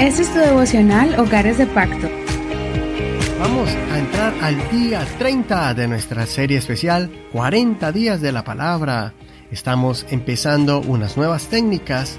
Este es tu devocional Hogares de Pacto. Vamos a entrar al día 30 de nuestra serie especial 40 días de la palabra. Estamos empezando unas nuevas técnicas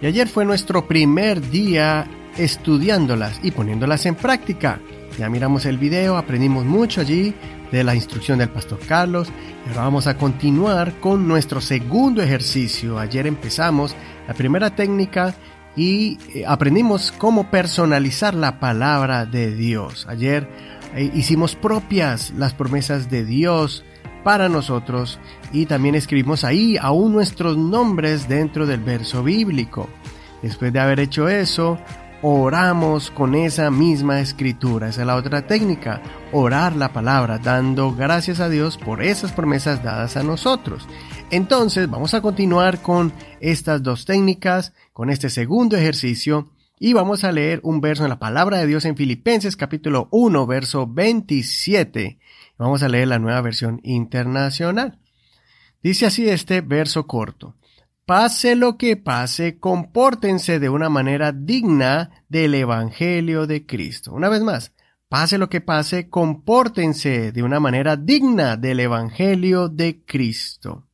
y ayer fue nuestro primer día estudiándolas y poniéndolas en práctica. Ya miramos el video, aprendimos mucho allí de la instrucción del pastor Carlos ahora vamos a continuar con nuestro segundo ejercicio. Ayer empezamos la primera técnica y eh, aprendimos cómo personalizar la palabra de Dios. Ayer eh, hicimos propias las promesas de Dios para nosotros y también escribimos ahí aún nuestros nombres dentro del verso bíblico. Después de haber hecho eso, oramos con esa misma escritura. Esa es la otra técnica, orar la palabra, dando gracias a Dios por esas promesas dadas a nosotros. Entonces vamos a continuar con estas dos técnicas, con este segundo ejercicio, y vamos a leer un verso en la palabra de Dios en Filipenses capítulo 1, verso 27. Vamos a leer la nueva versión internacional. Dice así este verso corto. Pase lo que pase, compórtense de una manera digna del Evangelio de Cristo. Una vez más, pase lo que pase, compórtense de una manera digna del Evangelio de Cristo.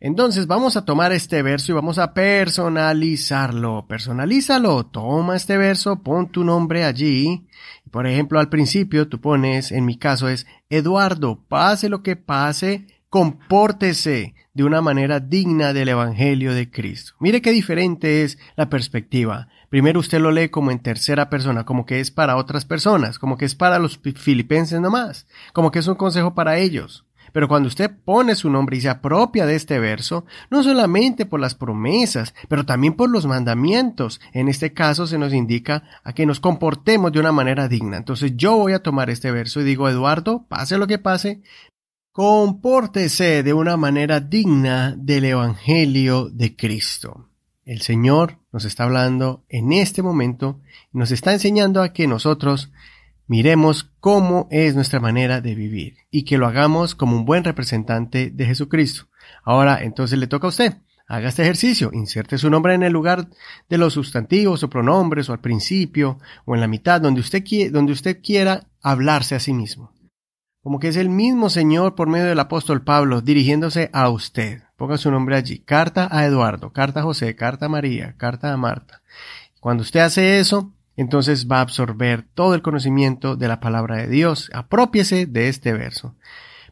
Entonces vamos a tomar este verso y vamos a personalizarlo. Personalízalo. Toma este verso, pon tu nombre allí. Por ejemplo, al principio tú pones, en mi caso es Eduardo, pase lo que pase, compórtese de una manera digna del Evangelio de Cristo. Mire qué diferente es la perspectiva. Primero usted lo lee como en tercera persona, como que es para otras personas, como que es para los filipenses nomás, como que es un consejo para ellos. Pero cuando usted pone su nombre y se apropia de este verso, no solamente por las promesas, pero también por los mandamientos, en este caso se nos indica a que nos comportemos de una manera digna. Entonces yo voy a tomar este verso y digo, Eduardo, pase lo que pase, compórtese de una manera digna del Evangelio de Cristo. El Señor nos está hablando en este momento y nos está enseñando a que nosotros miremos cómo es nuestra manera de vivir y que lo hagamos como un buen representante de Jesucristo. Ahora, entonces le toca a usted. Haga este ejercicio, inserte su nombre en el lugar de los sustantivos o pronombres o al principio o en la mitad donde usted, donde usted quiera hablarse a sí mismo. Como que es el mismo Señor por medio del apóstol Pablo dirigiéndose a usted. Ponga su nombre allí. Carta a Eduardo, carta a José, carta a María, carta a Marta. Cuando usted hace eso, entonces va a absorber todo el conocimiento de la palabra de Dios. Apropiese de este verso.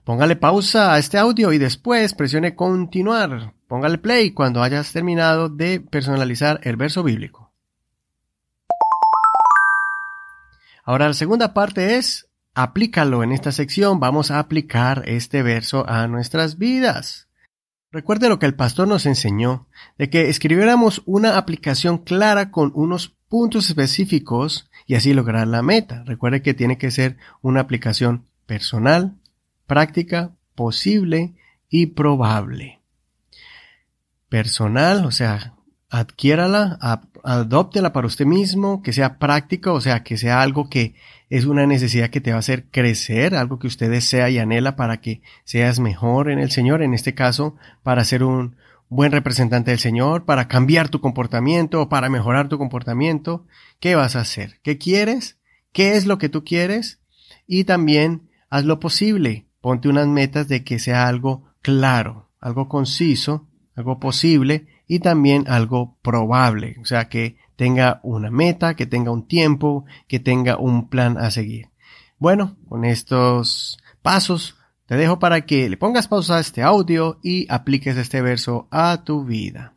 Póngale pausa a este audio y después presione continuar. Póngale play cuando hayas terminado de personalizar el verso bíblico. Ahora la segunda parte es aplícalo en esta sección. Vamos a aplicar este verso a nuestras vidas. Recuerde lo que el pastor nos enseñó, de que escribiéramos una aplicación clara con unos puntos específicos y así lograr la meta. Recuerde que tiene que ser una aplicación personal, práctica, posible y probable. Personal, o sea, adquiérala, adóptela para usted mismo, que sea práctica, o sea, que sea algo que es una necesidad que te va a hacer crecer, algo que usted desea y anhela para que seas mejor en el Señor, en este caso, para ser un, buen representante del Señor, para cambiar tu comportamiento o para mejorar tu comportamiento. ¿Qué vas a hacer? ¿Qué quieres? ¿Qué es lo que tú quieres? Y también haz lo posible. Ponte unas metas de que sea algo claro, algo conciso, algo posible y también algo probable. O sea, que tenga una meta, que tenga un tiempo, que tenga un plan a seguir. Bueno, con estos pasos te dejo para que le pongas pausa a este audio y apliques este verso a tu vida.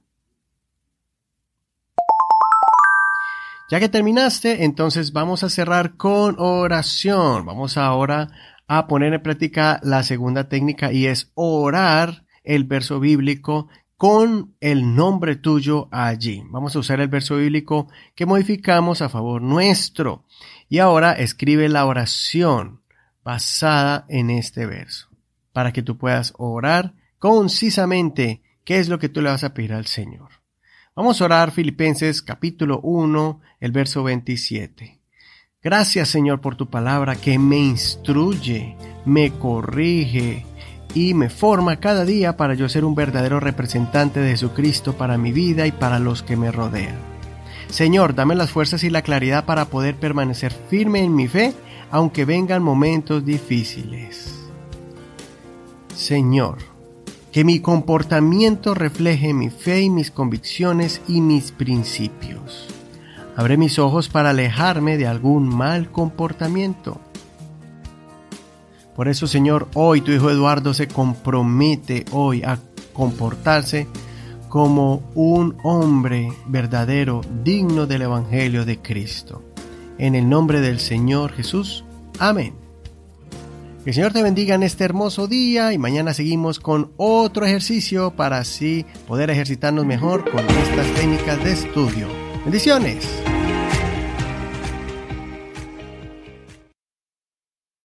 Ya que terminaste, entonces vamos a cerrar con oración. Vamos ahora a poner en práctica la segunda técnica y es orar el verso bíblico con el nombre tuyo allí. Vamos a usar el verso bíblico que modificamos a favor nuestro. Y ahora escribe la oración basada en este verso, para que tú puedas orar concisamente qué es lo que tú le vas a pedir al Señor. Vamos a orar Filipenses capítulo 1, el verso 27. Gracias Señor por tu palabra que me instruye, me corrige y me forma cada día para yo ser un verdadero representante de Jesucristo para mi vida y para los que me rodean. Señor, dame las fuerzas y la claridad para poder permanecer firme en mi fe, aunque vengan momentos difíciles. Señor, que mi comportamiento refleje mi fe y mis convicciones y mis principios. Abre mis ojos para alejarme de algún mal comportamiento. Por eso, Señor, hoy tu Hijo Eduardo se compromete hoy a comportarse como un hombre verdadero, digno del Evangelio de Cristo. En el nombre del Señor Jesús. Amén. Que el Señor te bendiga en este hermoso día y mañana seguimos con otro ejercicio para así poder ejercitarnos mejor con estas técnicas de estudio. Bendiciones.